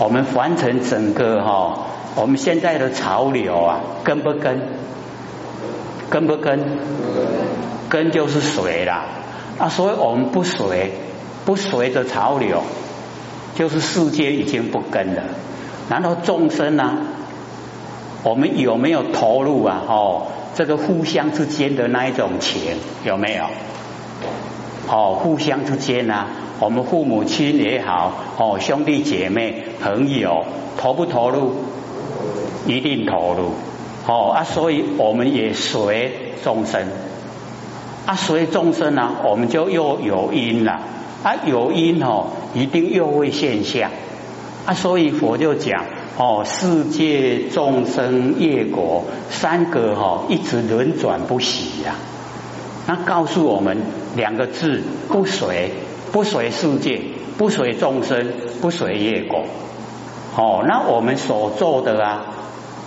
我们凡尘整个哈，我们现在的潮流啊，跟不跟？跟不跟？跟就是随啦。啊，所以我们不随，不随着潮流，就是世界已经不跟了。然后众生呢，我们有没有投入啊？哦，这个互相之间的那一种情有没有？哦，互相之间呢，我们父母亲也好，哦，兄弟姐妹、朋友，投不投入？一定投入。哦啊，所以我们也随众生。啊，随众生呢，我们就又有因了。啊，有因哦，一定又会现象。啊，所以佛就讲哦，世界众生业果三个哈，一直轮转不息呀。那告诉我们两个字：不随，不随世界，不随众生，不随业果。哦，那我们所做的啊，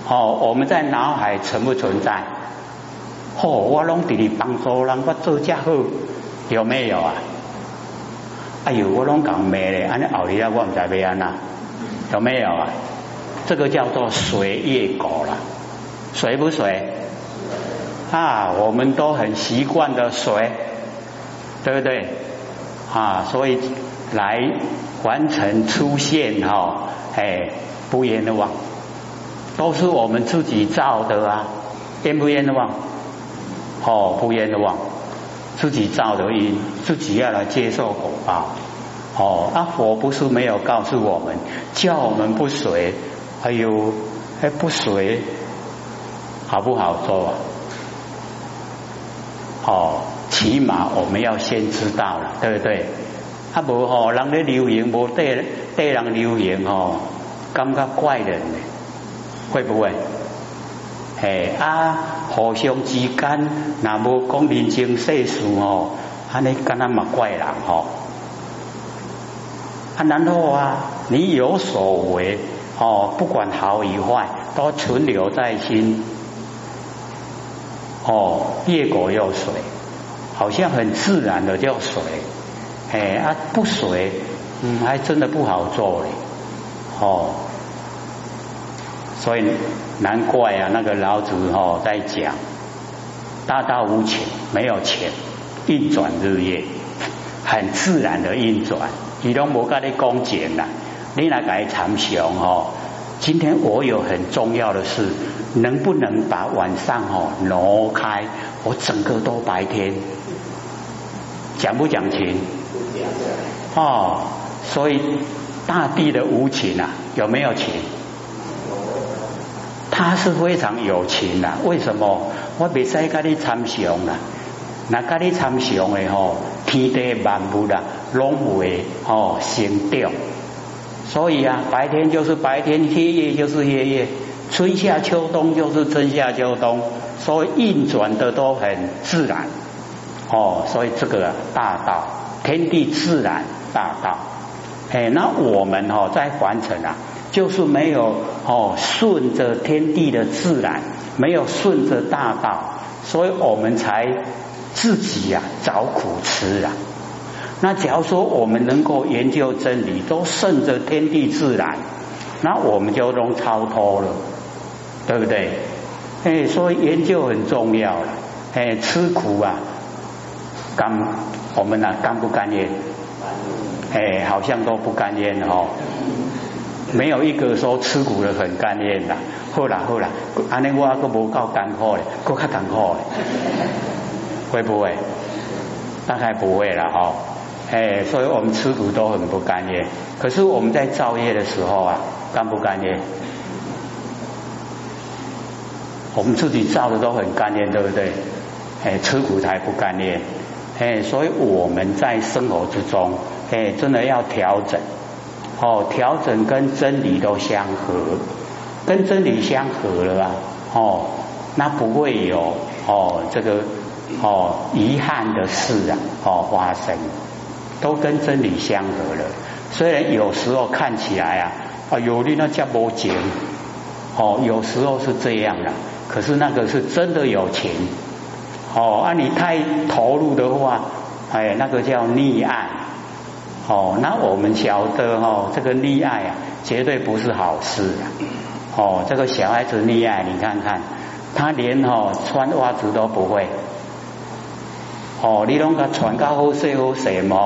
哦，我们在脑海存不存在？哦，我拢伫你帮助人，我做家好，有没有啊？哎呦，我拢讲咩咧？安尼后日啊，我唔知咩安那，有没有啊？这个叫做随业果了，随不随？啊，我们都很习惯的随，对不对？啊，所以来完成出现哈，哎，不冤枉，都是我们自己造的啊，冤不冤枉？哦，不冤枉，自己造的因，自己要来接受果报。哦，阿佛不是没有告诉我们，叫我们不随，哎呦，还不随，好不好做？哦，起码我们要先知道了，对不对？啊，无吼，人咧流行，无对对人流言哦，感觉怪人呢，会不会？哎啊，互相之间，那无讲人情世事哦，安尼敢那嘛怪人吼。啊，然后啊，你有所为哦，不管好与坏，都存留在心。哦，业果又水，好像很自然的就随，哎啊不水，嗯，还真的不好做嘞，哦，所以难怪啊，那个老子哦在讲，大道无情，没有钱，运转日夜，很自然的运转，你都无甲你讲钱啦，你来改长雄哦。今天我有很重要的事，能不能把晚上哦挪开？我整个都白天，讲不讲情？哦，所以大地的无情啊，有没有情？他是非常有情的。为什么？我未使跟你参详啦，那跟你参详的吼，天地万物啦，拢会哦成长。所以啊，白天就是白天，黑夜就是黑夜，春夏秋冬就是春夏秋冬，所以运转的都很自然。哦，所以这个大道，天地自然大道。哎，那我们哦在凡尘啊，就是没有哦顺着天地的自然，没有顺着大道，所以我们才自己呀找苦吃啊。那假如说我们能够研究真理，都顺着天地自然，那我们就能超脱了，对不对？哎，所以研究很重要。哎，吃苦啊，甘我们呢甘不甘愿？哎，好像都不甘愿哦。没有一个说吃苦的很甘愿的。好啦好啦，安尼我都无够艰苦嘞，够较艰苦嘞，会不会？大概不会了哈。哎，所以我们吃苦都很不甘愿。可是我们在造业的时候啊，甘不甘愿？我们自己造的都很甘愿，对不对？哎，吃苦才不甘愿。哎，所以我们在生活之中，哎，真的要调整。哦，调整跟真理都相合，跟真理相合了啊。哦，那不会有哦这个哦遗憾的事啊哦发生。都跟真理相合了，虽然有时候看起来啊啊有的那叫无情，哦有时候是这样的，可是那个是真的有情，哦啊你太投入的话，哎那个叫溺爱，哦，那我们晓得哦，这个溺爱啊，绝对不是好事。哦，这个小孩子溺爱，你看看，他连哦穿袜子都不会。哦，你拢个穿到好势好势嘛？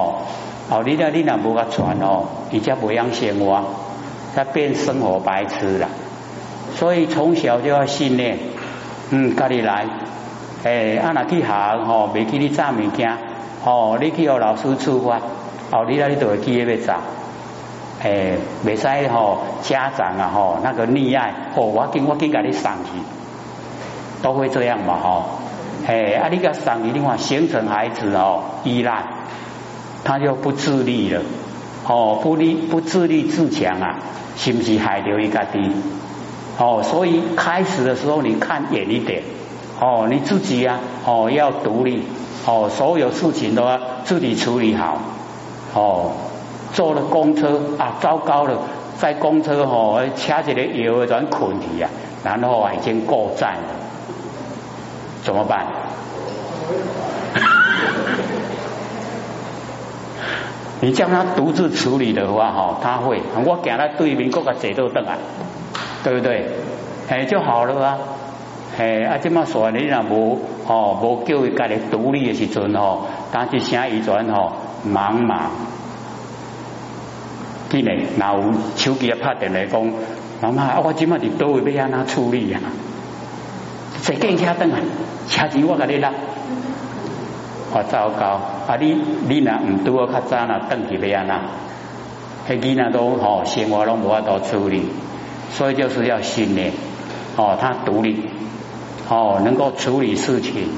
哦，你那你若无甲穿哦，伊则不养生活，他变生活白痴了。所以从小就要训练，嗯，家己来，诶，啊，若去行吼，未去你炸物件，哦，你去互老师处罚，哦，你那你都会记得要炸，诶，未使吼家长啊吼那个溺爱，哦，我紧我紧甲你送去，都会这样嘛吼。诶，啊！你个上一定话形成孩子哦依赖，他就不自立了，哦，不立不自立自强啊，是不是害掉一个的？哦，所以开始的时候你看远一点，哦，你自己呀，哦要独立，哦，所有事情都要自己处理好，哦，坐了公车啊，糟糕了，在公车哦，掐起来油转困体啊，然后啊已经过站了。怎么办？你叫他独自处理的话，哈，他会。我给他对面各个坐都凳啊，对不对？哎，就好了啊。哎，啊，这么说你若无哦，无叫伊家己独立的时阵哦，但是声一转哦，忙忙。记呢，那有手机啊拍电来讲，妈妈，我今麦伫倒位要安怎处理啊？坐电车等啊！车钱我甲你拉，我糟糕！啊，你你若唔拄我较早啦，登去要安那？迄囡仔都吼生活拢无法度处理，所以就是要训练哦，他独立哦，能够处理事情，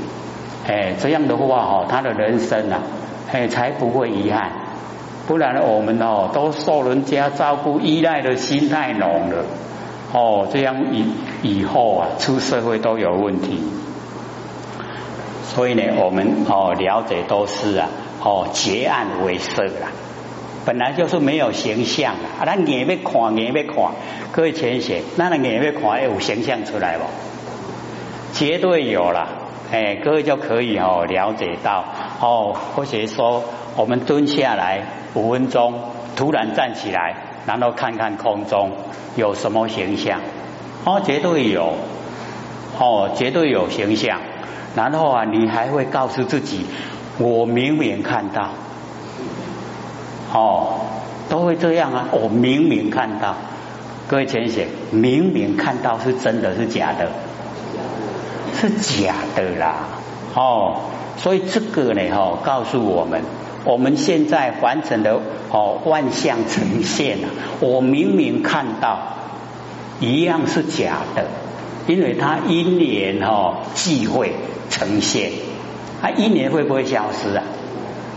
哎，这样的话哦，他的人生啊，哎，才不会遗憾。不然我们哦，都受人家照顾依赖的心太浓了哦，这样以以后啊，出社会都有问题。所以呢，我们哦了解都是啊，哦结案为色啦，本来就是没有形象啊，那眼要看，眼要看，各位浅显，那眼要看有形象出来不？绝对有了，哎，各位就可以哦了解到。哦，或者说我们蹲下来五分钟，突然站起来，然后看看空中有什么形象，哦，绝对有，哦，绝对有形象。然后啊，你还会告诉自己，我明明看到，哦，都会这样啊，我明明看到，各位浅写，明明看到是真的是假的？是假的啦，哦，所以这个呢，哈，告诉我们，我们现在完成的哦万象呈现啊，我明明看到，一样是假的。因为它因缘哈际会呈现，它因缘会不会消失啊？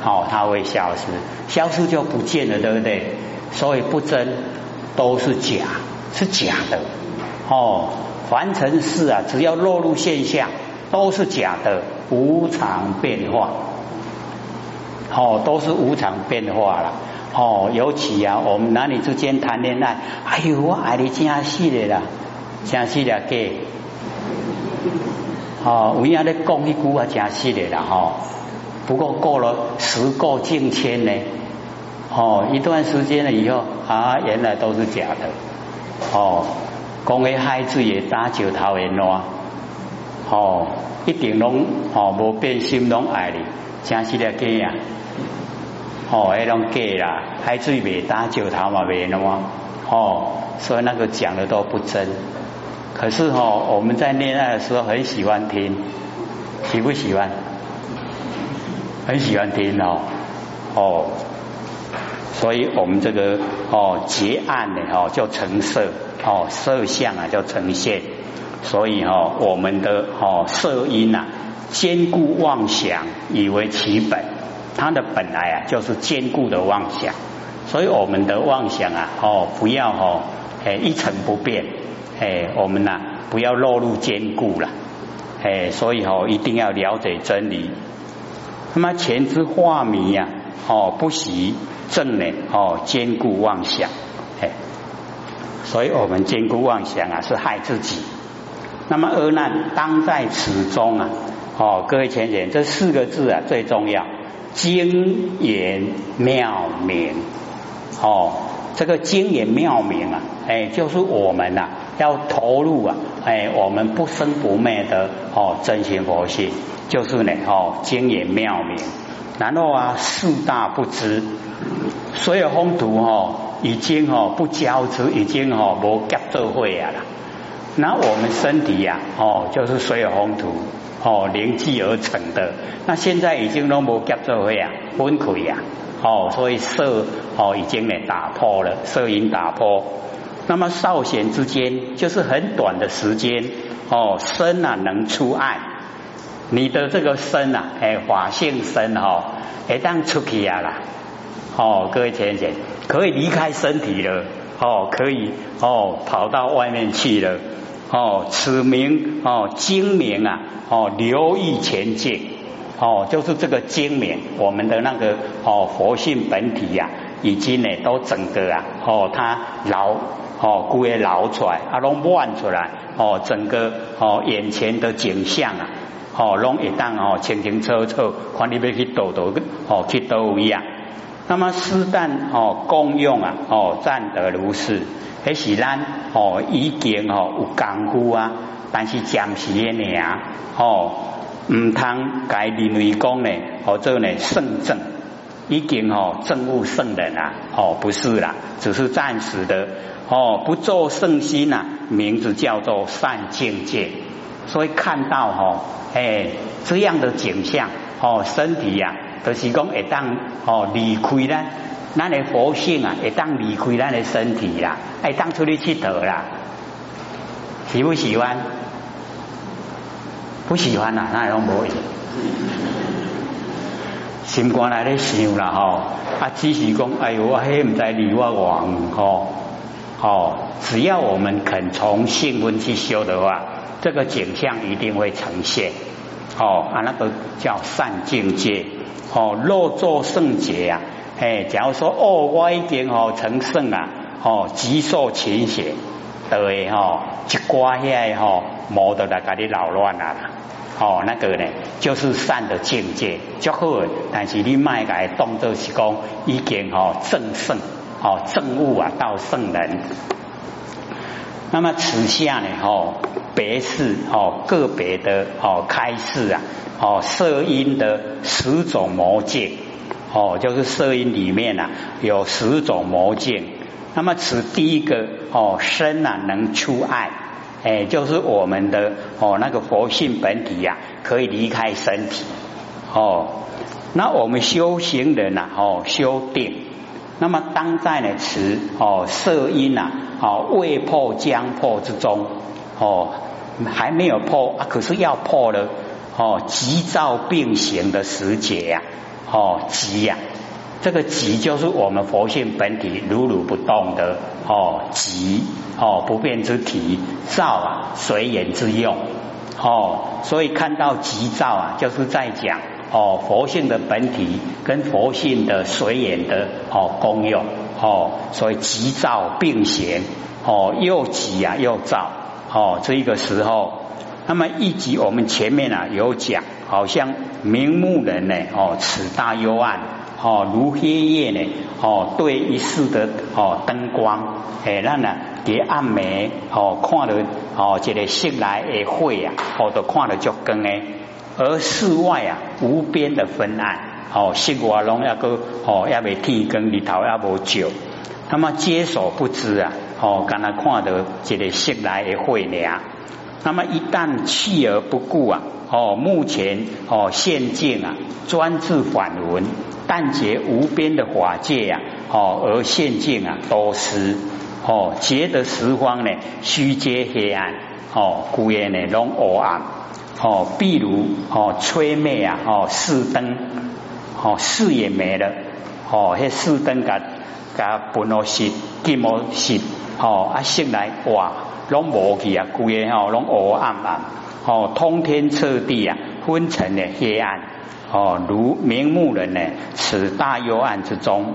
好，它会消失，消失就不见了，对不对？所以不真都是假，是假的。哦，凡尘事啊，只要落入现象，都是假的，无常变化。哦，都是无常变化了。哦，尤其啊，我们男女之间谈恋爱，哎呦，我爱你真死的啦。真实了假，哦，有影咧讲一句啊，真实的啦吼。不过过了时过境迁呢，哦，一段时间了以后啊，原来都是假的。哦，讲嘅孩子也打石头的烂，哦，一定拢哦无变心拢爱你，真实了假呀。哦，迄种假啦，海水未打石头嘛未烂，哦，所以那个讲的都不真。可是哈，我们在恋爱的时候很喜欢听，喜不喜欢？很喜欢听哦，哦，所以我们这个哦结案的哦叫成色哦色相啊叫呈现，所以哈我们的哦色因啊坚固妄想以为其本，它的本来啊就是坚固的妄想，所以我们的妄想啊哦不要哦哎一成不变。哎，我们呐不要落入坚固了，哎，所以哦一定要了解真理。那么前之化迷呀，哦不习正呢，哦坚固妄想，哎，所以我们坚固妄想啊是害自己。那么恶难当在此中啊，哦各位浅浅这四个字啊最重要，精言妙明哦，这个精言妙明啊，哎，就是我们呐要投入啊，哎，我们不生不灭的哦真心佛性，就是呢哦精言妙明，然后啊四大不知，所有风土哦已经哦不交织，已经哦无夹做会啊了。那我们身体呀，哦，就是所有风土哦凝聚而成的。那现在已经都无夹做会啊，崩溃呀，哦，所以色哦已经呢打破了，色已打破。那么少闲之间，就是很短的时间哦，身啊能出爱，你的这个身啊，哎，法性身哦，一旦出去呀啦，哦，各位浅浅可以离开身体了，哦，可以哦跑到外面去了。哦，此名哦精明啊，哦留意前进，哦就是这个精明，我们的那个哦佛性本体呀，已经呢都整个啊，哦它捞哦故意捞出来，啊拢乱出来，哦整个哦眼前的景象啊，哦拢一旦哦清清楚楚，看你要去倒倒哦去倒位啊，那么适当哦功用啊，哦暂得如是。迄是咱哦已经哦有功夫啊，但是暂时的呢哦，唔通该认为讲呢，或者呢圣正。已经哦证悟圣人啊，哦不是啦，只是暂时的。哦不做圣心呐，名字叫做善境界，所以看到哈哎这样的景象哦身体呀，都是讲会当哦离开咱。咱的佛性啊，会当离开咱的身体啦，会当出去佚佗啦，喜不喜欢？不喜欢呐，那拢无用。心肝来咧想啦吼，啊，只是讲，哎呦，我迄唔知离我王吼，吼，只要我们肯从性温去修的话，这个景象一定会呈现。哦，啊，那个叫善境界，哦，若作圣洁呀。哎，假如说哦，我已经哦成圣啊，哦极受勤血，对吼，一刮下来吼，冇得来家你扰乱啦，哦那个呢，就是善的境界，就好。但是你卖个动作是讲已经哦正圣，哦正悟啊到圣人。那么此下呢，哦别是哦个别的哦开示啊，哦色音的十种魔界。哦，就是色音里面呐有十种魔境，那么此第一个哦身呐能出爱，哎，就是我们的哦那个佛性本体呀可以离开身体哦，那我们修行人呐哦修定，那么当在呢此哦色音呐哦未破将破之中哦还没有破啊，可是要破了哦急躁并行的时节呀。哦，急呀，这个急就是我们佛性本体如如不动的哦，急哦不变之体，躁啊随缘之用哦，所以看到急躁啊，就是在讲哦佛性的本体跟佛性的随缘的哦功用哦，所以急躁并行哦，又急啊又躁哦，这一个时候，那么一集我们前面啊有讲。好像明目人呢，哦，此大幽暗，哦，如黑夜呢，哦，对一世的哦灯光，哎，那呢，给暗暝，哦，看了哦，这个室内的火啊，哦，都看了足光诶，而室外啊，无边的昏暗，哦，室外拢一个，哦，也未天光，日头也无照，那么接所不知啊，哦，刚才看到这个室内的火呢，那么一旦弃而不顾啊。哦，目前哦现境啊，专制反闻，但觉无边的法界呀，哦而现境啊多失，哦觉得十方呢虚皆黑暗，哦故言呢拢黑暗，哦譬如哦吹灭啊，哦四灯，哦四也没了，哦迄四灯甲甲本落熄，金毛熄，哦啊醒来哇，拢无去啊，故言哦拢黑暗暗。哦，通天彻地啊，昏沉的黑暗哦，如明目人呢，此大幽暗之中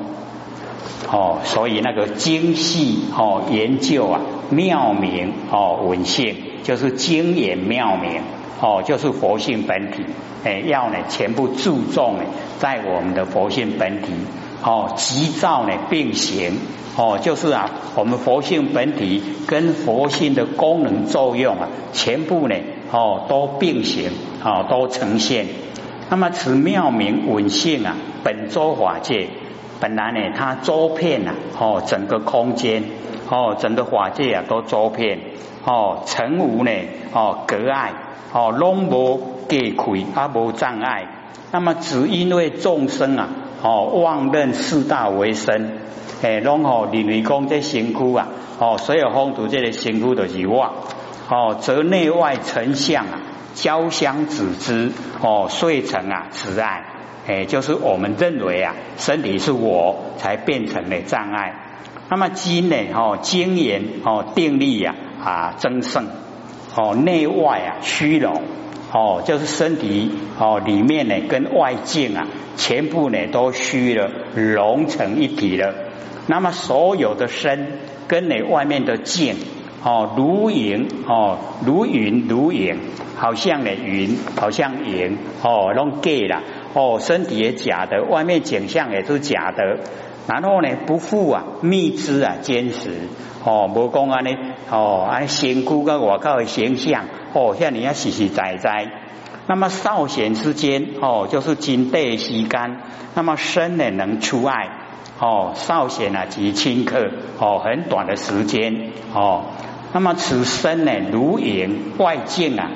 哦，所以那个精细哦研究啊，妙明哦文性，就是精研妙明哦，就是佛性本体。哎，要呢全部注重呢在我们的佛性本体哦，急躁呢并行哦，就是啊我们佛性本体跟佛性的功能作用啊，全部呢哦都并行哦都呈现。那么此妙明稳性啊，本周法界本来呢它周遍呐哦整个空间哦整个法界啊都周遍哦成无呢哦隔碍哦拢无。给亏啊无障碍，那么只因为众生啊，哦妄认四大为身，诶，拢哦认为讲这辛苦啊，哦所有风土这个身躯都是妄，哦则内外成相啊交相止之，哦遂成啊慈爱，诶就是我们认为啊身体是我才变成了障碍，那么今呢哦精严哦定力呀啊增盛，哦内外啊虚荣。哦，就是身体哦，里面呢跟外境啊，全部呢都虚了，融成一体了。那么所有的身跟你外面的境哦，如影哦，如云如影，好像呢云，好像影哦，弄假了哦，身体也假的，外面景象也是假的。然后呢，不复啊，密之啊，坚实哦，无讲安尼哦，安身躯跟外靠的形象。哦，像你要实实在在。那么少闲之间，哦，就是金带吸干。那么身呢，能出爱。哦，少闲啊，即顷刻。哦，很短的时间。哦，那么此身呢，如云外境啊。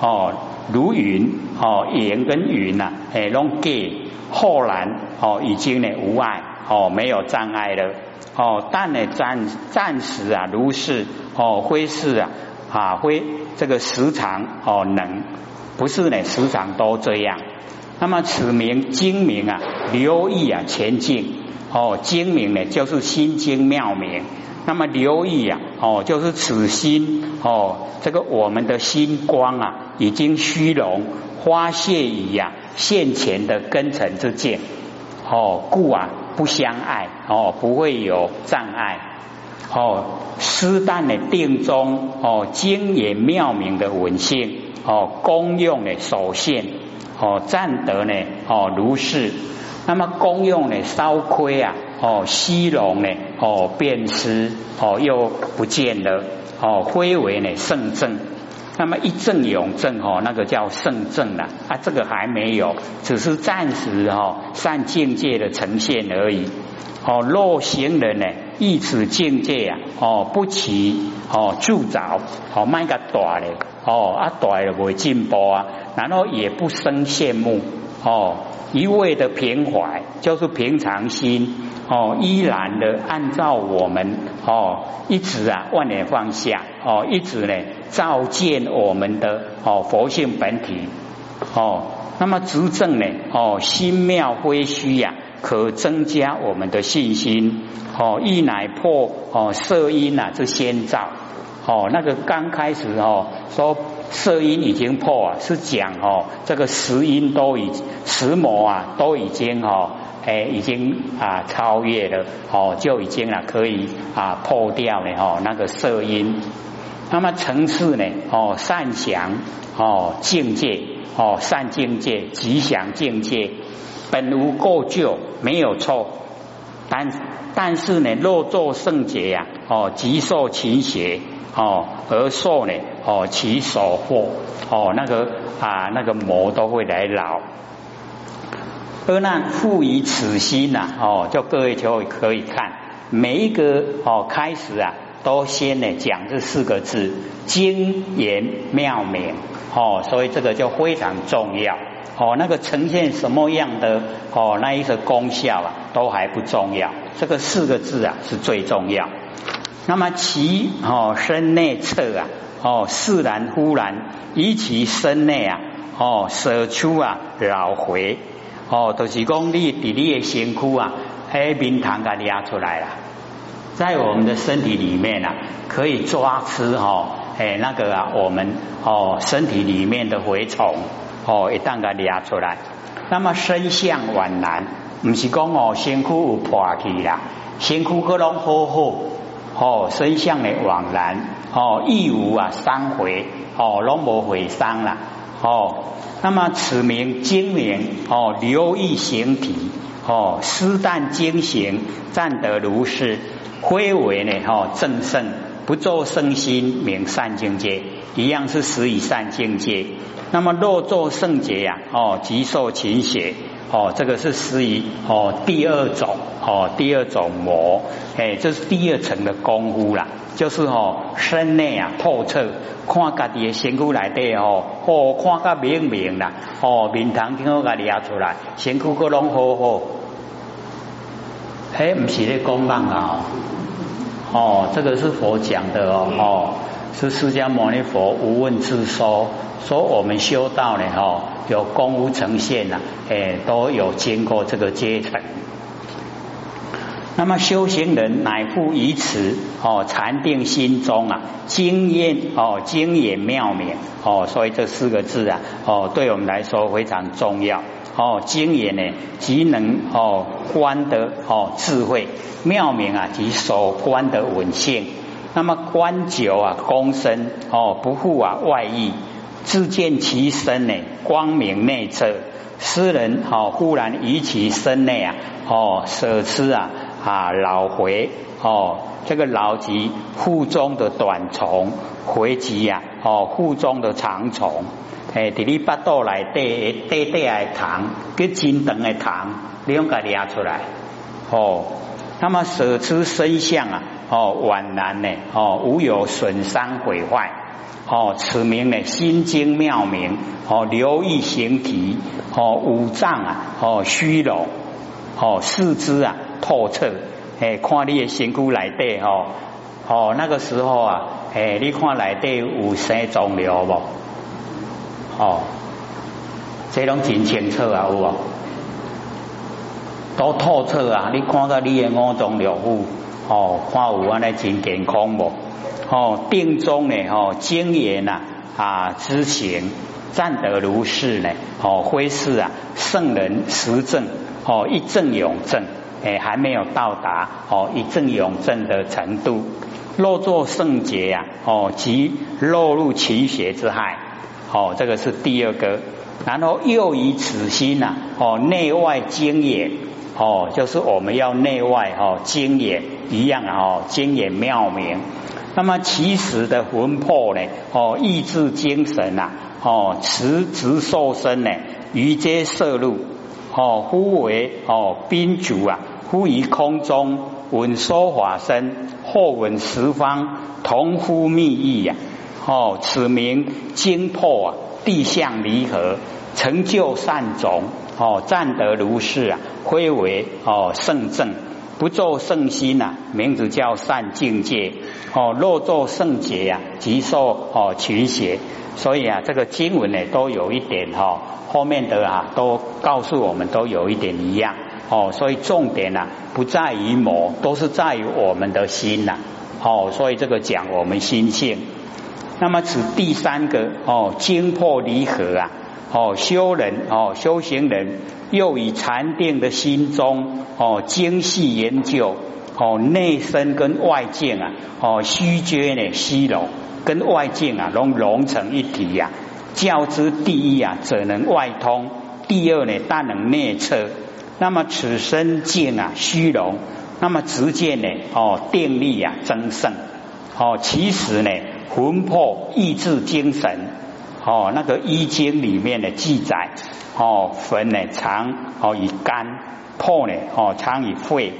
哦，如云。哦，云跟云呐，哎，拢给后然哦，已经呢无碍。哦，没有障碍了。哦，但呢暂暂时啊，如是。哦，非是啊。啊，会这个时常哦能不是呢？时常都这样。那么此名精明啊，留意啊前进哦，精明呢就是心经妙明。那么留意啊哦，就是此心哦，这个我们的心光啊，已经虚荣发泄于呀现前的根尘之见哦，故啊不相爱哦，不会有障碍。哦，施旦的定中哦，精严妙明的文性哦，功用的首现哦，占得呢哦如是。那么功用呢稍亏啊哦，虚荣呢哦变失哦又不见了哦，恢为呢圣正。那么一正永正哦，那个叫圣正了啊，这个还没有，只是暂时哦善境界的呈现而已。哦，若行人呢，一此境界啊，哦，不起哦，助着哦，卖个大咧，哦，啊大了会进步啊，然后也不生羡慕哦，一味的平怀，就是平常心哦，依然的按照我们哦，一直啊万年放下哦，一直呢照见我们的哦佛性本体哦，那么执政呢哦，心妙归虚呀。可增加我们的信心。哦，一乃破哦色因呐这先兆。哦，那个刚开始哦说色因已经破啊，是讲哦这个十因都已十魔啊都已经哦哎已经啊超越了哦就已经啊可以啊破掉了哦那个色因，那么层次呢哦善祥哦境界哦善境界吉祥境界。本无过旧，没有错，但但是呢，若作圣洁呀，哦，即受其邪，哦，而受呢，哦，其所获，哦，那个啊，那个魔都会来扰。而那赋予此心呐，哦，就各位就可以看每一个哦开始啊，都先呢讲这四个字，精言妙明，哦，所以这个就非常重要。哦，那个呈现什么样的哦，那一个功效啊，都还不重要。这个四个字啊是最重要。那么其哦身内侧啊，哦释然忽然，以其身内啊，哦舍出啊老回，哦都是讲你比你的身躯啊，黑冰糖给压出来了，在我们的身体里面啊，可以抓吃哈，哎那个啊，我们哦身体里面的蛔虫。哦，一旦个抓出来，那么身相宛然，不是讲哦，身躯有破去啦，身躯可拢好好，哦，身相的往然哦，亦无啊伤回哦，拢无毁伤啦哦。那么此名精明哦，留意形体哦，施但精行，暂得如是。非为呢哦正圣，不作圣心，名善境界，一样是实以善境界。那么若作圣洁呀哦，即受勤血。哦，这个是属于哦第二种哦第二种魔，哎，这是第二层的功夫啦，就是哦身内啊透彻，看家己的身躯来底哦，哦看个明明啦，哦面堂听我家己压出来，身躯个拢好好，哎，不是咧讲梦啊，哦，这个是佛讲的哦，哦，是释迦牟尼佛无问自说。说我们修道呢，哦，有功夫呈现呐，哎，都有经过这个阶层。那么修行人乃复于此哦禅定心中啊，经验哦经验妙明哦，所以这四个字啊，哦，对我们来说非常重要哦。经验呢，即能哦观得哦智慧妙明啊，即所观的稳性。那么观久啊，功身哦，不负啊外意。自见其身呢，光明内侧。诗人哦，忽然于其身内啊，哦，舍吃啊啊，老回哦，这个老及腹中的短虫，回即呀哦，腹中的长虫。诶，伫你巴肚内底短短的糖，跟真长的糖，你用个抓出来哦。那么舍吃身相啊，哦，宛然呢，哦，无有损伤毁坏。哦，此名呢心经妙明哦，留意形体哦，五脏啊哦虚荣哦，四肢啊透彻哎，看你的身躯来底哦哦，那个时候啊哎，你看来底有生肿瘤不？哦，这拢真清楚啊，有无？都透彻啊！你看到你的五脏六腑哦，看有安尼真健康无？哦，定中呢？哦，精言呐啊，知行暂得如是呢？哦，非是啊，圣人实证哦，一正永正，哎，还没有到达哦一正永正的程度。若作圣洁呀，哦，即落入奇邪之害。哦，这个是第二个。然后又以此心呐，哦，内外精眼，哦，就是我们要内外哦精眼一样哦，精眼妙明。那么其实的魂魄呢？哦，意志精神呐，哦，持直受身呢，于皆摄入，哦，忽为哦宾主啊，忽于空中闻说法身，或闻十方同呼密意呀，哦，此名精破啊，地相离合，成就善种，哦，占得如是啊，非为哦圣正。不做圣心呐，名字叫善境界哦。若做圣洁呀，即受哦群邪。所以啊，这个经文呢，都有一点哈，后面的啊，都告诉我们都有一点一样哦。所以重点呐，不在于魔，都是在于我们的心呐。哦，所以这个讲我们心性。那么此第三个哦，精破离合啊。哦，修人哦，修行人又以禅定的心中哦，精细研究哦，内身跟外境啊哦，虚觉呢虚荣跟外境啊融融成一体呀。教之第一啊，则能外通；第二呢，但能内测。那么此身境啊虚荣，那么直见呢哦，定力啊增盛哦，其实呢魂魄意志精神。哦，那个医经里面的记载，哦，魂呢藏哦以肝，魄呢哦藏以肺，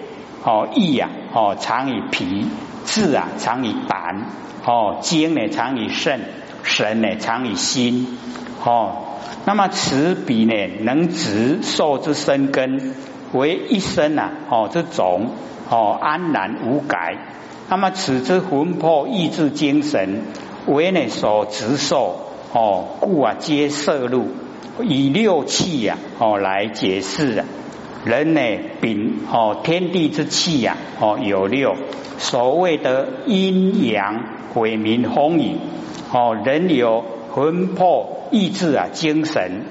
哦意啊哦藏以脾，志啊藏以胆，哦精呢藏以肾，神呢藏以心，哦，那么此彼呢能直受之生根，为一生啊哦这种哦安然无改，那么此之魂魄意志精神为呢所直受。哦，故啊，皆摄入以六气呀，哦来解释啊。人呢，禀哦，天地之气呀，哦有六，所谓的阴阳鬼明风雨。哦，人有魂魄意志啊，精神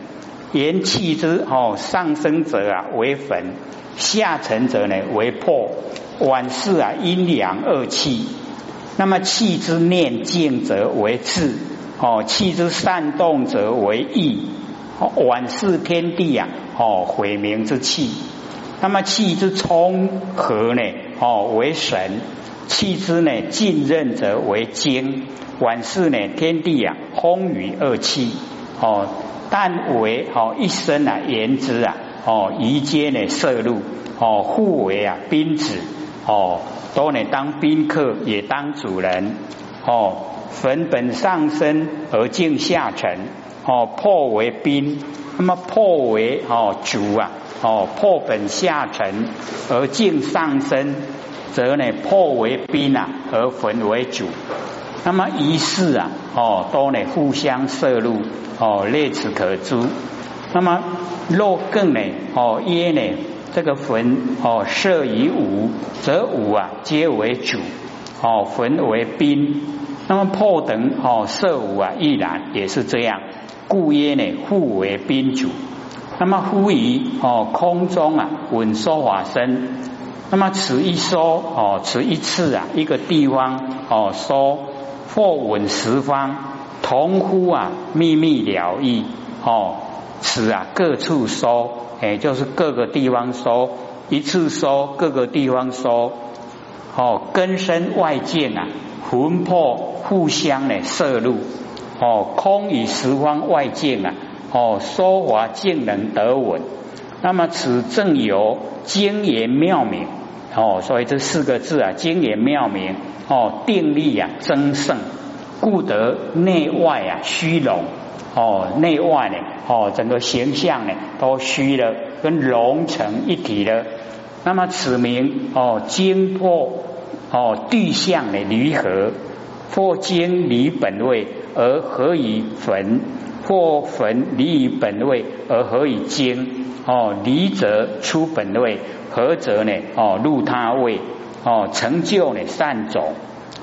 元气之哦，上升者啊为魂，下沉者呢为魄。万事啊，阴阳二气。那么气之念静则为智，哦，气之善动则为意，晚视天地啊，哦，毁明之气。那么气之冲和呢，哦，为神；气之呢浸润则为精。晚视呢天地啊，风雨二气，哦，但为哦一生啊言之啊，哦宜皆呢摄入，哦互为啊宾子，哦。都呢当宾客，也当主人。哦，粉本上升而敬下沉。哦，破为冰，那么破为哦主啊。哦，破本下沉而敬上升，则呢破为冰啊，而粉为主。那么仪式啊，哦都呢互相摄入。哦，列此可知。那么若更呢，哦耶呢？这个焚哦，摄于五，则五啊皆为主哦，焚为冰。那么破等哦，色五啊亦然，也是这样。故曰呢，互为宾主。那么呼于哦空中啊，稳说法身。那么此一说哦，此一次啊，一个地方哦说或稳十方，同呼啊秘密了义哦，此啊各处说。哎，就是各个地方说一次说，各个地方说哦，根深外见啊，魂魄互相的摄入哦，空与十方外境啊哦，说法竟能得闻。那么此正有精言妙明哦，所以这四个字啊，精言妙明哦，定力啊增盛，故得内外啊虚荣。哦，内外呢？哦，整个形象呢都虚了，跟融成一体了。那么此名哦，精破哦，地相的离合，或精离本位而合以焚，或焚离于本位而合以精。哦，离则出本位，合则呢哦入他位。哦，成就呢善种。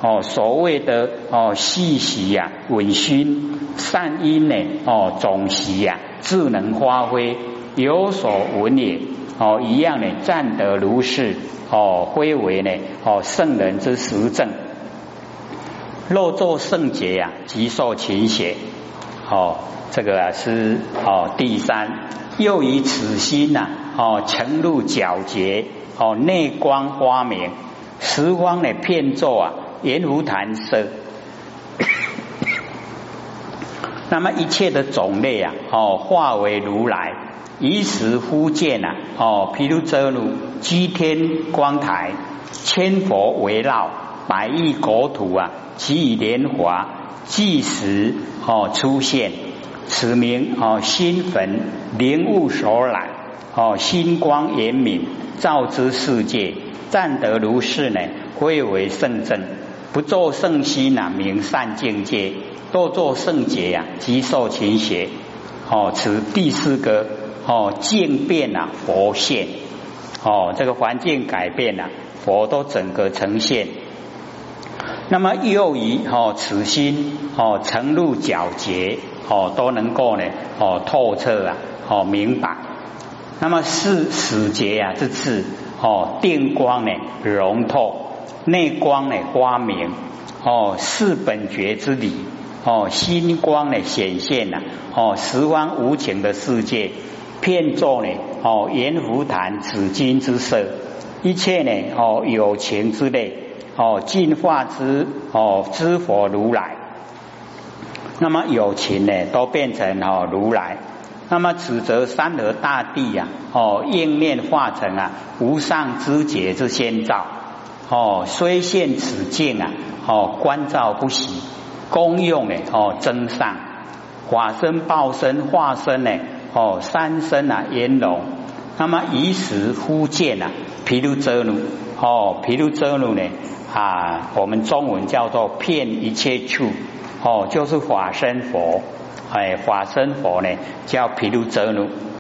哦，所谓的哦细习呀，稳熏善因呢，哦总习呀，智能发挥有所闻也。哦，一样呢，占得如是。哦，归为呢，哦圣人之实证。若作圣洁呀，即受勤血。哦，这个啊是哦第三，又以此心呐，哦沉入皎洁，哦内光花明，十方的片作啊。圆如弹色，那么一切的种类啊，哦，化为如来，以时忽见啊，哦，譬如遮如居天光台，千佛围绕，百亿国土啊，其以莲华，即时哦出现，此名哦心焚灵物所染，哦心光严明，照之世界，暂得如是呢，归为圣正。不做圣心呐，名善境界；多做圣洁呀，即受勤学。哦，此第四个哦，境变呐，佛现。哦，这个环境改变了，佛都整个呈现。那么又以哦，此心哦，沉入皎洁哦，都能够呢哦，透彻啊哦，明白。那么是死劫啊，这次哦，电光呢，融透。内光呢，光明哦，是本觉之理哦，心光呢显现呐哦，十方无情的世界，片作呢哦，圆福坛紫金之色，一切呢哦，有情之类哦，进化之哦，知佛如来，那么有情呢都变成哦如来，那么此则三河大地呀哦，应念化成啊无上之觉之先兆。哦，虽现此境啊，哦，观照不息，功用呢，哦，增上法身、报身、化身呢，哦，三身啊，圆融。那么以时忽见啊，毗卢遮奴，哦，毗卢遮奴呢，啊，我们中文叫做骗一切处，哦，就是法身佛，哎，法身佛呢，叫毗卢遮奴。